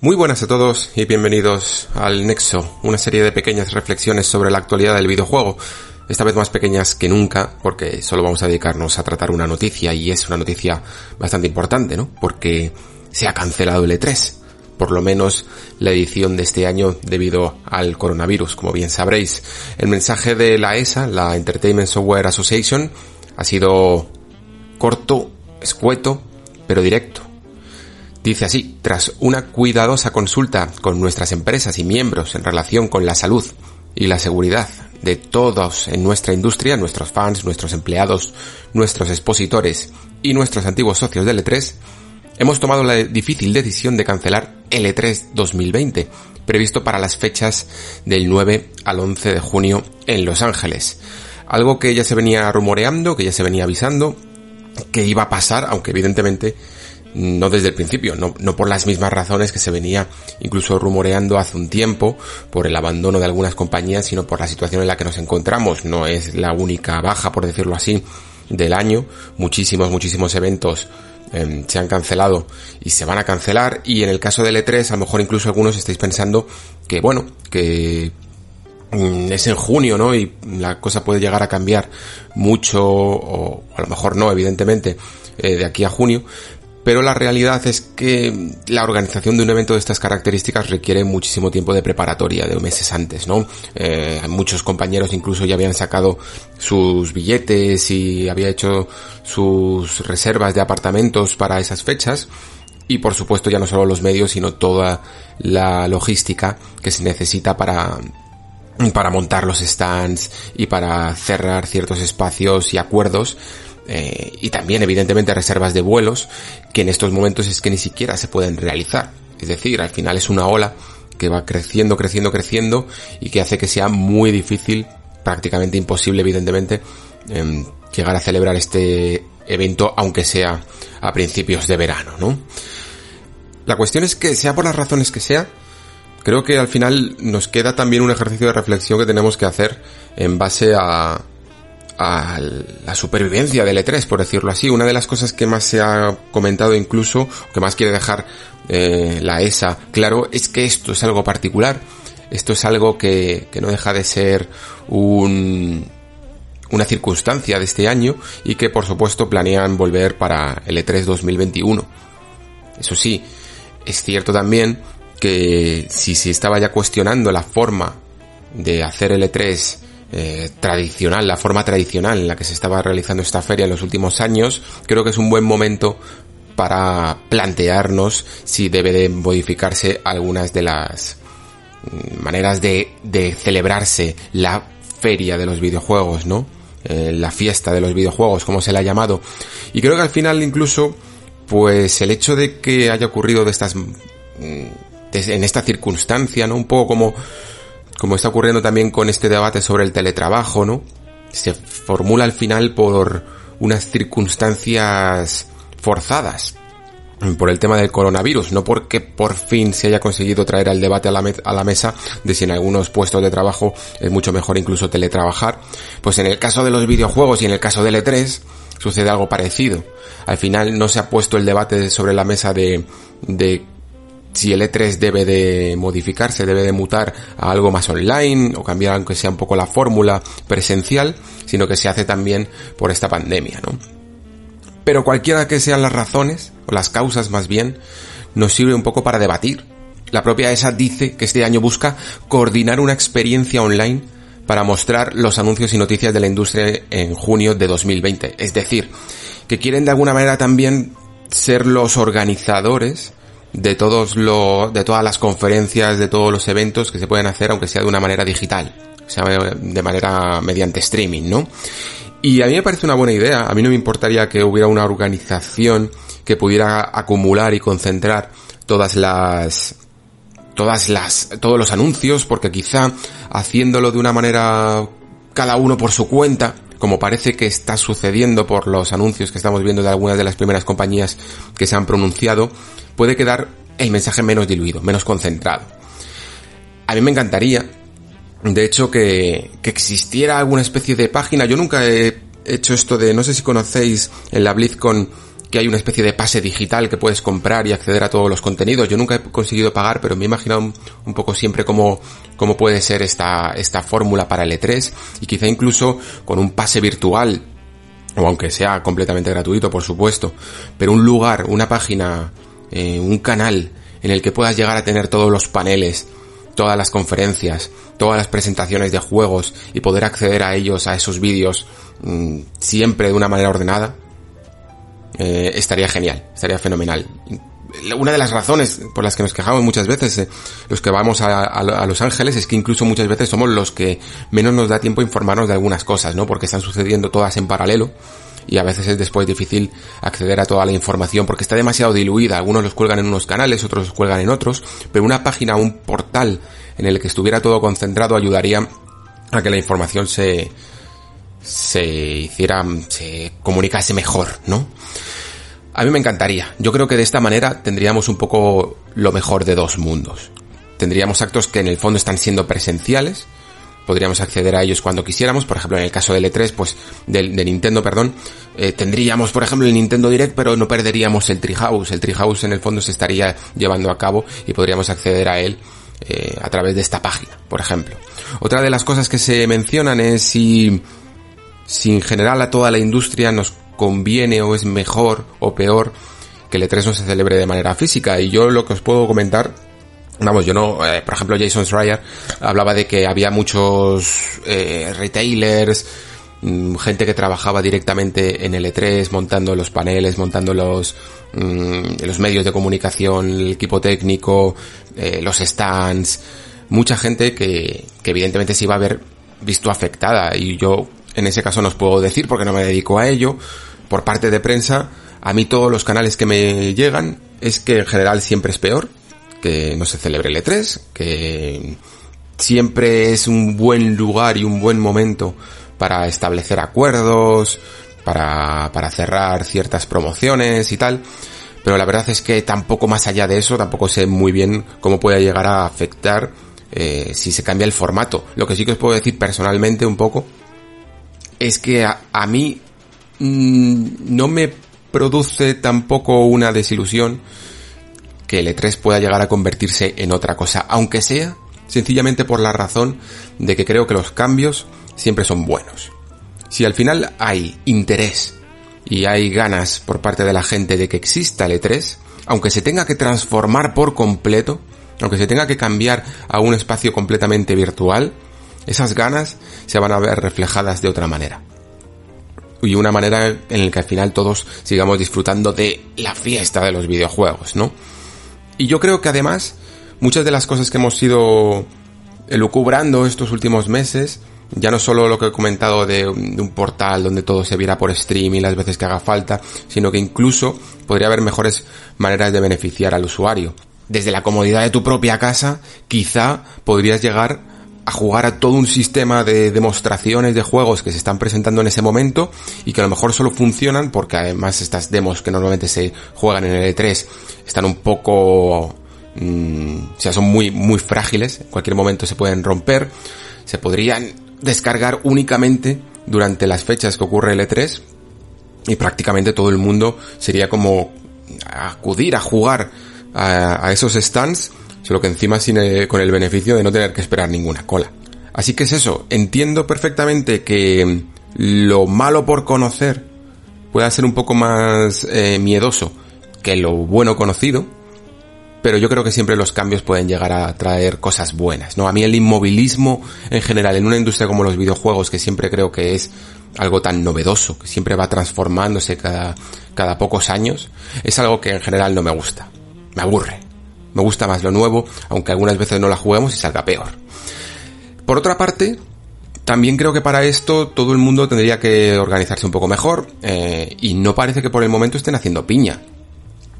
Muy buenas a todos y bienvenidos al Nexo, una serie de pequeñas reflexiones sobre la actualidad del videojuego. Esta vez más pequeñas que nunca, porque solo vamos a dedicarnos a tratar una noticia y es una noticia bastante importante, ¿no? Porque se ha cancelado el E3 por lo menos la edición de este año debido al coronavirus, como bien sabréis. El mensaje de la ESA, la Entertainment Software Association, ha sido corto, escueto, pero directo. Dice así, tras una cuidadosa consulta con nuestras empresas y miembros en relación con la salud y la seguridad de todos en nuestra industria, nuestros fans, nuestros empleados, nuestros expositores y nuestros antiguos socios del E3, hemos tomado la difícil decisión de cancelar el E3 2020, previsto para las fechas del 9 al 11 de junio en Los Ángeles. Algo que ya se venía rumoreando, que ya se venía avisando, que iba a pasar, aunque evidentemente no desde el principio, no, no, por las mismas razones que se venía incluso rumoreando hace un tiempo, por el abandono de algunas compañías, sino por la situación en la que nos encontramos. No es la única baja, por decirlo así, del año. Muchísimos, muchísimos eventos eh, se han cancelado y se van a cancelar. Y en el caso del E3, a lo mejor incluso algunos estáis pensando que, bueno, que mm, es en junio, ¿no? Y la cosa puede llegar a cambiar mucho, o a lo mejor no, evidentemente, eh, de aquí a junio, pero la realidad es que la organización de un evento de estas características requiere muchísimo tiempo de preparatoria, de meses antes, ¿no? Eh, muchos compañeros incluso ya habían sacado sus billetes y había hecho sus reservas de apartamentos para esas fechas. Y por supuesto ya no solo los medios, sino toda la logística que se necesita para para montar los stands y para cerrar ciertos espacios y acuerdos eh, y también evidentemente reservas de vuelos que en estos momentos es que ni siquiera se pueden realizar. Es decir, al final es una ola que va creciendo, creciendo, creciendo y que hace que sea muy difícil, prácticamente imposible evidentemente, em, llegar a celebrar este evento aunque sea a principios de verano, ¿no? La cuestión es que sea por las razones que sea, creo que al final nos queda también un ejercicio de reflexión que tenemos que hacer en base a, a la supervivencia del E3, por decirlo así. Una de las cosas que más se ha comentado incluso, que más quiere dejar eh, la ESA claro, es que esto es algo particular. Esto es algo que, que no deja de ser un, una circunstancia de este año y que por supuesto planean volver para el E3 2021. Eso sí, es cierto también que si se estaba ya cuestionando la forma de hacer el E3 eh, tradicional, la forma tradicional en la que se estaba realizando esta feria en los últimos años, creo que es un buen momento para plantearnos si debe de modificarse algunas de las mm, maneras de, celebrarse la feria de los videojuegos, ¿no? Eh, la fiesta de los videojuegos, como se le ha llamado. Y creo que al final incluso, pues el hecho de que haya ocurrido de estas, mm, en esta circunstancia, ¿no? Un poco como como está ocurriendo también con este debate sobre el teletrabajo, ¿no? Se formula al final por unas circunstancias forzadas por el tema del coronavirus, no porque por fin se haya conseguido traer al debate a la, mesa de si en algunos puestos de trabajo es mucho mejor incluso teletrabajar, pues en el caso de los videojuegos y en el caso del E3 sucede algo parecido. Al final no se ha puesto el debate sobre la mesa de, de si el E3 debe de modificarse, debe de mutar a algo más online o cambiar aunque sea un poco la fórmula presencial, sino que se hace también por esta pandemia, ¿no? Pero cualquiera que sean las razones, o las causas más bien, nos sirve un poco para debatir. La propia ESA dice que este año busca coordinar una experiencia online para mostrar los anuncios y noticias de la industria en junio de 2020. Es decir, que quieren de alguna manera también ser los organizadores de todos lo, de todas las conferencias, de todos los eventos que se pueden hacer, aunque sea de una manera digital, o sea, de manera mediante streaming, ¿no? Y a mí me parece una buena idea. A mí no me importaría que hubiera una organización que pudiera acumular y concentrar todas las todas las todos los anuncios porque quizá haciéndolo de una manera cada uno por su cuenta como parece que está sucediendo por los anuncios que estamos viendo de algunas de las primeras compañías que se han pronunciado, puede quedar el mensaje menos diluido, menos concentrado. A mí me encantaría, de hecho, que, que existiera alguna especie de página. Yo nunca he hecho esto de, no sé si conocéis en la BlizzCon que hay una especie de pase digital que puedes comprar y acceder a todos los contenidos. Yo nunca he conseguido pagar, pero me he imaginado un, poco siempre cómo, cómo puede ser esta, esta fórmula para el E3 y quizá incluso con un pase virtual, o aunque sea completamente gratuito, por supuesto, pero un lugar, una página, eh, un canal en el que puedas llegar a tener todos los paneles, todas las conferencias, todas las presentaciones de juegos y poder acceder a ellos, a esos vídeos, mm, siempre de una manera ordenada, eh, estaría genial, estaría fenomenal. Una de las razones por las que nos quejamos muchas veces eh, los que vamos a, Los Ángeles es que incluso muchas veces somos los que menos nos da tiempo informarnos de algunas cosas, ¿no? Porque están sucediendo todas en paralelo y a veces es después difícil acceder a toda la información porque está demasiado diluida. Algunos los cuelgan en unos canales, otros los cuelgan en otros, pero una página, un portal en el que estuviera todo concentrado ayudaría a que la información se, se hiciera, se comunicase mejor, ¿no? A mí me encantaría. Yo creo que de esta manera tendríamos un poco lo mejor de dos mundos. Tendríamos actos que en el fondo están siendo presenciales, podríamos acceder a ellos cuando quisiéramos, por ejemplo en el caso del E3, pues de Nintendo, perdón, eh, tendríamos por ejemplo el Nintendo Direct, pero no perderíamos el Treehouse, el Treehouse en el fondo se estaría llevando a cabo y podríamos acceder a él eh, a través de esta página, por ejemplo. Otra de las cosas que se mencionan es si si en general a toda la industria nos conviene o es mejor o peor que el E3 no se celebre de manera física. Y yo lo que os puedo comentar, vamos, yo no, eh, por ejemplo Jason Schreier hablaba de que había muchos eh, retailers, mm, gente que trabajaba directamente en el E3, montando los paneles, montando los, mm, los medios de comunicación, el equipo técnico, eh, los stands, mucha gente que, que evidentemente se iba a ver visto afectada. Y yo en ese caso no os puedo decir porque no me dedico a ello. Por parte de prensa, a mí todos los canales que me llegan es que en general siempre es peor, que no se celebre el E3, que siempre es un buen lugar y un buen momento para establecer acuerdos, para, para cerrar ciertas promociones y tal. Pero la verdad es que tampoco más allá de eso, tampoco sé muy bien cómo puede llegar a afectar eh, si se cambia el formato. Lo que sí que os puedo decir personalmente un poco es que a, mí mm, no me produce tampoco una desilusión que el E3 pueda llegar a convertirse en otra cosa, aunque sea sencillamente por la razón de que creo que los cambios siempre son buenos. Si al final hay interés y hay ganas por parte de la gente de que exista el E3, aunque se tenga que transformar por completo, aunque se tenga que cambiar a un espacio completamente virtual, esas ganas se van a ver reflejadas de otra manera. Y una manera en la que al final todos sigamos disfrutando de la fiesta de los videojuegos, ¿no? Y yo creo que además, muchas de las cosas que hemos ido elucubrando estos últimos meses, ya no solo lo que he comentado de, un portal donde todo se viera por streaming las veces que haga falta, sino que incluso podría haber mejores maneras de beneficiar al usuario. Desde la comodidad de tu propia casa, quizá podrías llegar a jugar a todo un sistema de demostraciones de juegos que se están presentando en ese momento y que a lo mejor solo funcionan porque además estas demos que normalmente se juegan en el E3 están un poco mm, o sea son muy muy frágiles en cualquier momento se pueden romper se podrían descargar únicamente durante las fechas que ocurre el E3 y prácticamente todo el mundo sería como acudir a jugar a, a esos stands solo que encima sin con el beneficio de no tener que esperar ninguna cola. Así que es eso, entiendo perfectamente que lo malo por conocer pueda ser un poco más eh, miedoso que lo bueno conocido, pero yo creo que siempre los cambios pueden llegar a traer cosas buenas, ¿no? A mí el inmovilismo en general en una industria como los videojuegos, que siempre creo que es algo tan novedoso, que siempre va transformándose cada, cada pocos años, es algo que en general no me gusta. Me aburre. Me gusta más lo nuevo, aunque algunas veces no la juguemos y salga peor. Por otra parte, También creo que para esto todo el mundo tendría que organizarse un poco mejor eh, y no parece que por el momento estén haciendo piña.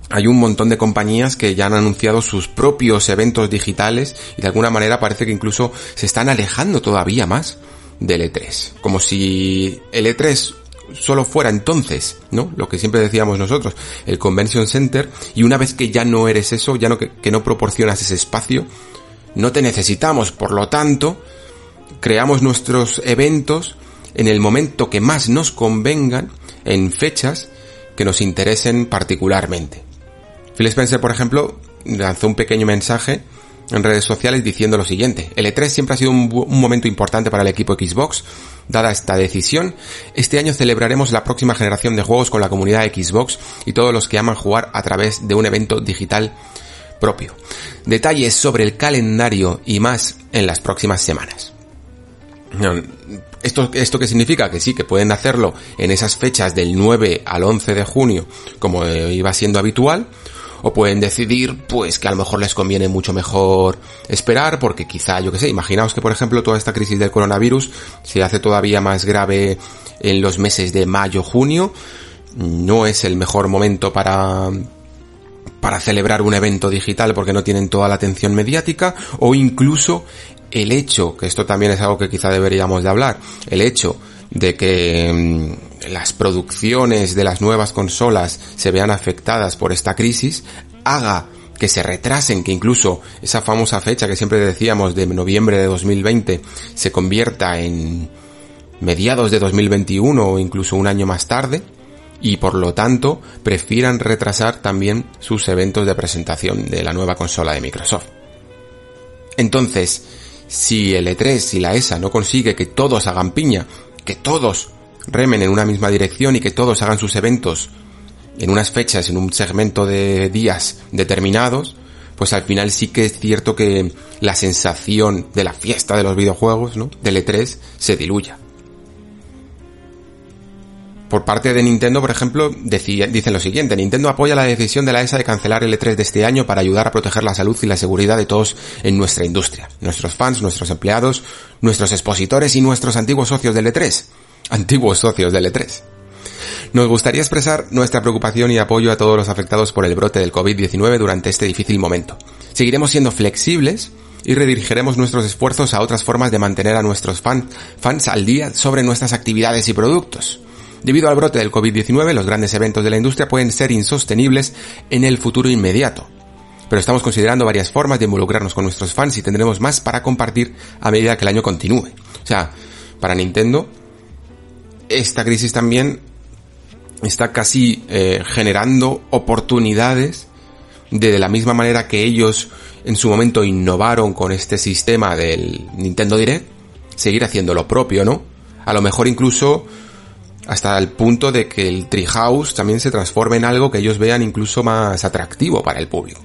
Hay un montón de compañías que ya han anunciado sus propios eventos digitales y de alguna manera parece que incluso se están alejando todavía más del E3. Como si el E3 solo fuera entonces, ¿no? Lo que siempre decíamos nosotros, el Convention Center, y una vez que ya no eres eso, ya no que, no proporcionas ese espacio, no te necesitamos, por lo tanto, creamos nuestros eventos en el momento que más nos convengan, en fechas que nos interesen particularmente. Phil Spencer, por ejemplo, lanzó un pequeño mensaje en redes sociales diciendo lo siguiente. El E3 siempre ha sido un, momento importante para el equipo Xbox. Dada esta decisión, este año celebraremos la próxima generación de juegos con la comunidad Xbox y todos los que aman jugar a través de un evento digital propio. Detalles sobre el calendario y más en las próximas semanas. ¿Esto, ¿Esto qué significa? Que sí, que pueden hacerlo en esas fechas del 9 al 11 de junio, como iba siendo habitual, o pueden decidir pues que a lo mejor les conviene mucho mejor esperar porque quizá yo que sé, imaginaos que por ejemplo toda esta crisis del coronavirus se hace todavía más grave en los meses de mayo, junio, no es el mejor momento para para celebrar un evento digital porque no tienen toda la atención mediática o incluso el hecho, que esto también es algo que quizá deberíamos de hablar, el hecho de que mmm, las producciones de las nuevas consolas se vean afectadas por esta crisis, haga que se retrasen, que incluso esa famosa fecha que siempre decíamos de noviembre de 2020 se convierta en mediados de 2021 o incluso un año más tarde, y por lo tanto prefieran retrasar también sus eventos de presentación de la nueva consola de Microsoft. Entonces, si el E3 y la ESA no consigue que todos hagan piña, que todos remen en una misma dirección y que todos hagan sus eventos en unas fechas, en un segmento de días determinados, pues al final sí que es cierto que la sensación de la fiesta de los videojuegos, ¿no? Del E3 se diluya. Por parte de Nintendo, por ejemplo, dicen lo siguiente, Nintendo apoya la decisión de la ESA de cancelar el E3 de este año para ayudar a proteger la salud y la seguridad de todos en nuestra industria, nuestros fans, nuestros empleados, nuestros expositores y nuestros antiguos socios del E3. Antiguos socios del E3. Nos gustaría expresar nuestra preocupación y apoyo a todos los afectados por el brote del COVID-19 durante este difícil momento. Seguiremos siendo flexibles y redirigiremos nuestros esfuerzos a otras formas de mantener a nuestros fan, fans al día sobre nuestras actividades y productos. Debido al brote del COVID-19, los grandes eventos de la industria pueden ser insostenibles en el futuro inmediato. Pero estamos considerando varias formas de involucrarnos con nuestros fans y tendremos más para compartir a medida que el año continúe. O sea, para Nintendo, esta crisis también está casi eh, generando oportunidades de, de la misma manera que ellos en su momento innovaron con este sistema del Nintendo Direct, seguir haciendo lo propio, ¿no? A lo mejor incluso hasta el punto de que el Treehouse también se transforme en algo que ellos vean incluso más atractivo para el público.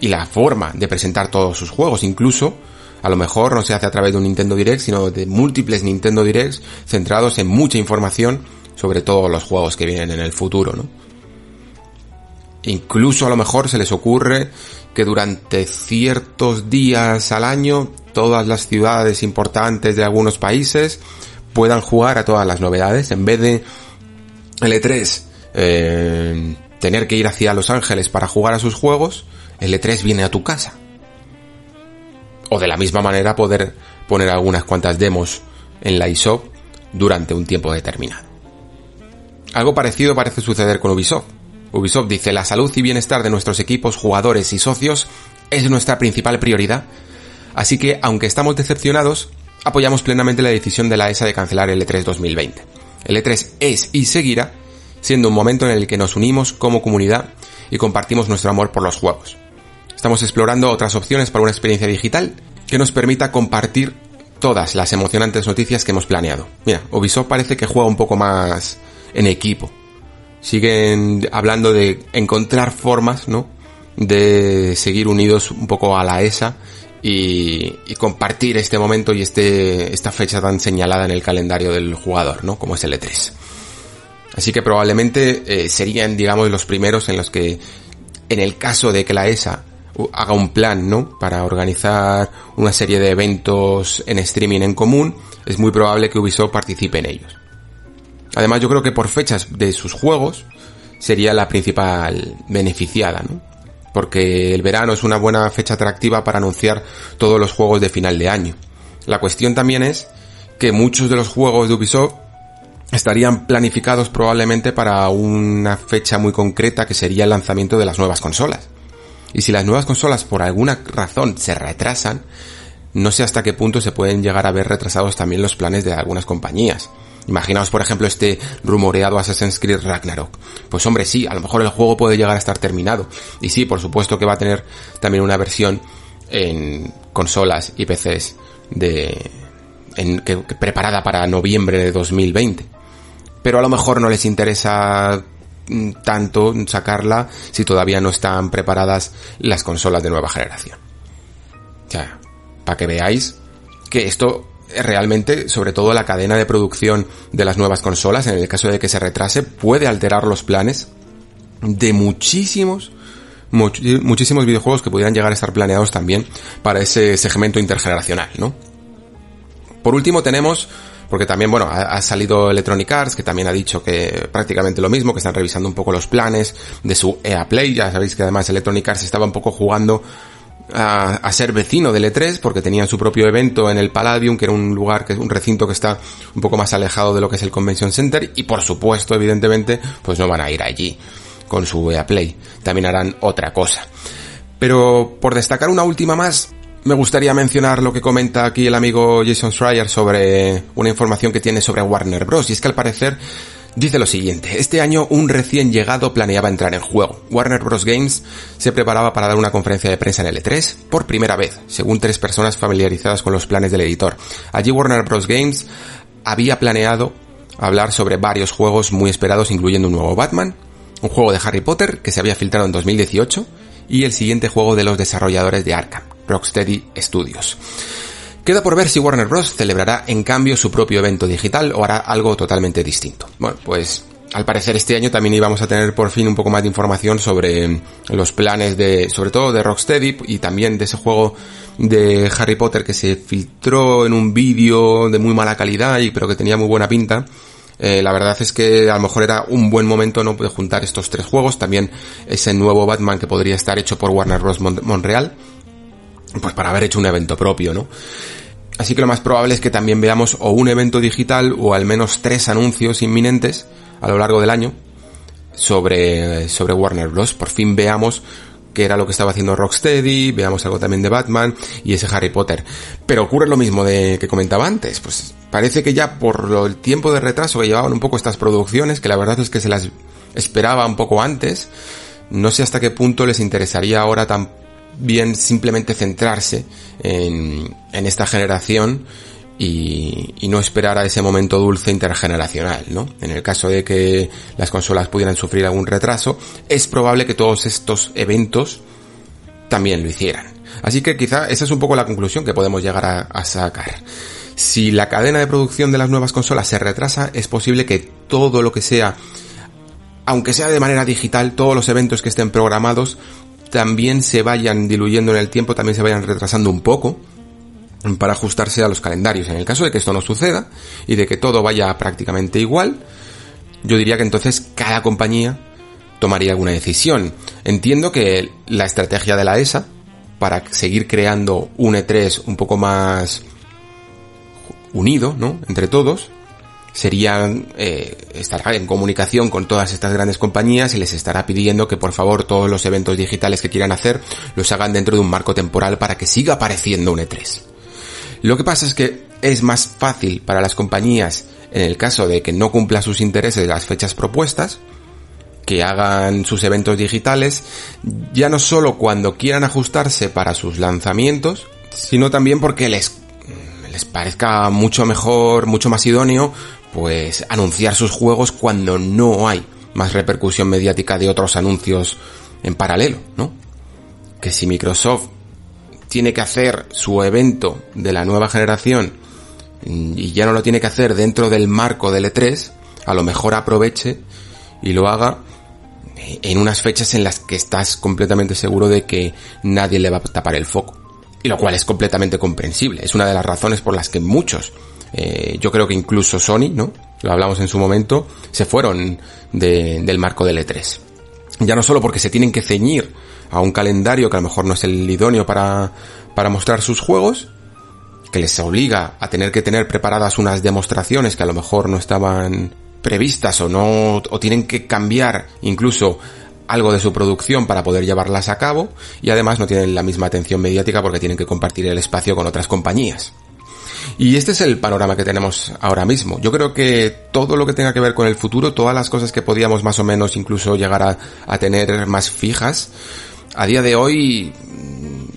Y la forma de presentar todos sus juegos, incluso, a lo mejor no se hace a través de un Nintendo Direct, sino de múltiples Nintendo Directs centrados en mucha información sobre todos los juegos que vienen en el futuro, ¿no? Incluso a lo mejor se les ocurre que durante ciertos días al año todas las ciudades importantes de algunos países puedan jugar a todas las novedades en vez de el E3 eh, tener que ir hacia Los Ángeles para jugar a sus juegos, el E3 viene a tu casa. O de la misma manera poder poner algunas cuantas demos en la eShop durante un tiempo determinado. Algo parecido parece suceder con Ubisoft. Ubisoft dice la salud y bienestar de nuestros equipos, jugadores y socios es nuestra principal prioridad, así que aunque estamos decepcionados, apoyamos plenamente la decisión de la ESA de cancelar el E3 2020. El E3 es y seguirá siendo un momento en el que nos unimos como comunidad y compartimos nuestro amor por los juegos. Estamos explorando otras opciones para una experiencia digital que nos permita compartir todas las emocionantes noticias que hemos planeado. Mira, Ubisoft parece que juega un poco más en equipo. Siguen hablando de encontrar formas, ¿no? De seguir unidos un poco a la ESA y, compartir este momento y este, esta fecha tan señalada en el calendario del jugador, ¿no? Como es el E3. Así que probablemente eh, serían, digamos, los primeros en los que, en el caso de que la ESA haga un plan, ¿no? Para organizar una serie de eventos en streaming en común, es muy probable que Ubisoft participe en ellos. Además, yo creo que por fechas de sus juegos sería la principal beneficiada, ¿no? Porque el verano es una buena fecha atractiva para anunciar todos los juegos de final de año. La cuestión también es que muchos de los juegos de Ubisoft estarían planificados probablemente para una fecha muy concreta que sería el lanzamiento de las nuevas consolas. Y si las nuevas consolas por alguna razón se retrasan, no sé hasta qué punto se pueden llegar a ver retrasados también los planes de algunas compañías. Imaginaos, por ejemplo, este rumoreado Assassin's Creed Ragnarok. Pues hombre, sí, a lo mejor el juego puede llegar a estar terminado. Y sí, por supuesto que va a tener también una versión en consolas y PCs de, en, que, preparada para noviembre de 2020. Pero a lo mejor no les interesa tanto sacarla si todavía no están preparadas las consolas de nueva generación. Ya, para que veáis que esto realmente, sobre todo la cadena de producción de las nuevas consolas, en el caso de que se retrase, puede alterar los planes de muchísimos, muchísimos videojuegos que pudieran llegar a estar planeados también para ese segmento intergeneracional, ¿no? Por último tenemos, porque también, bueno, ha, salido Electronic Arts, que también ha dicho que prácticamente lo mismo, que están revisando un poco los planes de su EA Play, ya sabéis que además Electronic Arts estaba un poco jugando a, ser vecino del E3 porque tenían su propio evento en el Palladium, que era un lugar, que un recinto que está un poco más alejado de lo que es el Convention Center y por supuesto, evidentemente, pues no van a ir allí con su EA Play. También harán otra cosa. Pero por destacar una última más, me gustaría mencionar lo que comenta aquí el amigo Jason Schreier sobre una información que tiene sobre Warner Bros. Y es que al parecer Dice lo siguiente, este año un recién llegado planeaba entrar en juego. Warner Bros. Games se preparaba para dar una conferencia de prensa en L3 por primera vez, según tres personas familiarizadas con los planes del editor. Allí Warner Bros. Games había planeado hablar sobre varios juegos muy esperados, incluyendo un nuevo Batman, un juego de Harry Potter que se había filtrado en 2018 y el siguiente juego de los desarrolladores de Arkham, Rocksteady Studios. Queda por ver si Warner Bros. celebrará en cambio su propio evento digital o hará algo totalmente distinto. Bueno, pues al parecer este año también íbamos a tener por fin un poco más de información sobre los planes de, sobre todo de Rocksteady y también de ese juego de Harry Potter que se filtró en un vídeo de muy mala calidad y pero que tenía muy buena pinta. Eh, la verdad es que a lo mejor era un buen momento no de juntar estos tres juegos, también ese nuevo Batman que podría estar hecho por Warner Bros. Montreal, pues para haber hecho un evento propio, ¿no? Así que lo más probable es que también veamos o un evento digital o al menos tres anuncios inminentes a lo largo del año sobre, sobre Warner Bros. Por fin veamos qué era lo que estaba haciendo Rocksteady, veamos algo también de Batman y ese Harry Potter. Pero ocurre lo mismo de que comentaba antes, pues parece que ya por el tiempo de retraso que llevaban un poco estas producciones, que la verdad es que se las esperaba un poco antes, no sé hasta qué punto les interesaría ahora tan bien simplemente centrarse en, esta generación y, no esperar a ese momento dulce intergeneracional, ¿no? En el caso de que las consolas pudieran sufrir algún retraso, es probable que todos estos eventos también lo hicieran. Así que quizá esa es un poco la conclusión que podemos llegar a sacar. Si la cadena de producción de las nuevas consolas se retrasa, es posible que todo lo que sea, aunque sea de manera digital, todos los eventos que estén programados también se vayan diluyendo en el tiempo, también se vayan retrasando un poco para ajustarse a los calendarios. En el caso de que esto no suceda y de que todo vaya prácticamente igual, yo diría que entonces cada compañía tomaría alguna decisión. Entiendo que la estrategia de la ESA para seguir creando un E3 un poco más unido, ¿no? Entre todos, serían eh, estará en comunicación con todas estas grandes compañías y les estará pidiendo que por favor todos los eventos digitales que quieran hacer los hagan dentro de un marco temporal para que siga apareciendo un E3. Lo que pasa es que es más fácil para las compañías en el caso de que no cumplan sus intereses las fechas propuestas, que hagan sus eventos digitales, ya no solo cuando quieran ajustarse para sus lanzamientos, sino también porque les les parezca mucho mejor, mucho más idóneo pues anunciar sus juegos cuando no hay más repercusión mediática de otros anuncios en paralelo, ¿no? Que si Microsoft tiene que hacer su evento de la nueva generación y ya no lo tiene que hacer dentro del marco del E3, a lo mejor aproveche y lo haga en unas fechas en las que estás completamente seguro de que nadie le va a tapar el foco. Y lo cual es completamente comprensible. Es una de las razones por las que muchos, eh, yo creo que incluso Sony, ¿no? Lo hablamos en su momento, se fueron del marco del E3. Ya no solo porque se tienen que ceñir a un calendario que a lo mejor no es el idóneo para, para mostrar sus juegos, que les obliga a tener que tener preparadas unas demostraciones que a lo mejor no estaban previstas o no, o tienen que cambiar incluso algo de su producción para poder llevarlas a cabo y además no tienen la misma atención mediática porque tienen que compartir el espacio con otras compañías. Y este es el panorama que tenemos ahora mismo. Yo creo que todo lo que tenga que ver con el futuro, todas las cosas que podíamos más o menos incluso llegar a, tener más fijas, a día de hoy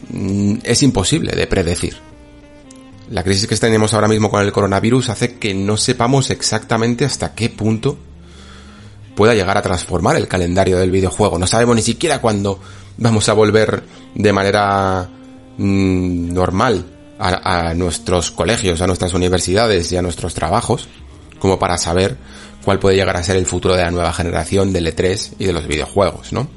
mm, es imposible de predecir. La crisis que tenemos ahora mismo con el coronavirus hace que no sepamos exactamente hasta qué punto pueda llegar a transformar el calendario del videojuego. No sabemos ni siquiera cuándo vamos a volver de manera mm, a, nuestros colegios, a nuestras universidades y a nuestros trabajos, como para saber cuál puede llegar a ser el futuro de la nueva generación del E3 y de los videojuegos, ¿no?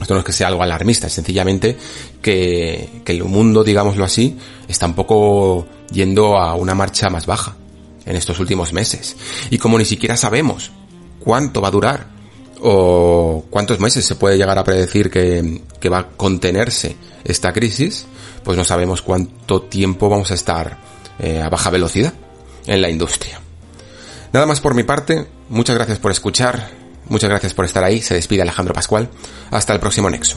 Esto no es que sea algo alarmista, es sencillamente que, que el mundo, digámoslo así, está un poco yendo a una marcha más baja en estos últimos meses. Y como ni siquiera sabemos cuánto va a durar o cuántos meses se puede llegar a predecir que, que va a contenerse esta crisis, pues no sabemos cuánto tiempo vamos a estar eh, a baja velocidad en la industria. Nada más por mi parte, muchas gracias por escuchar, muchas gracias por estar ahí, se despide Alejandro Pascual, hasta el próximo Nexo.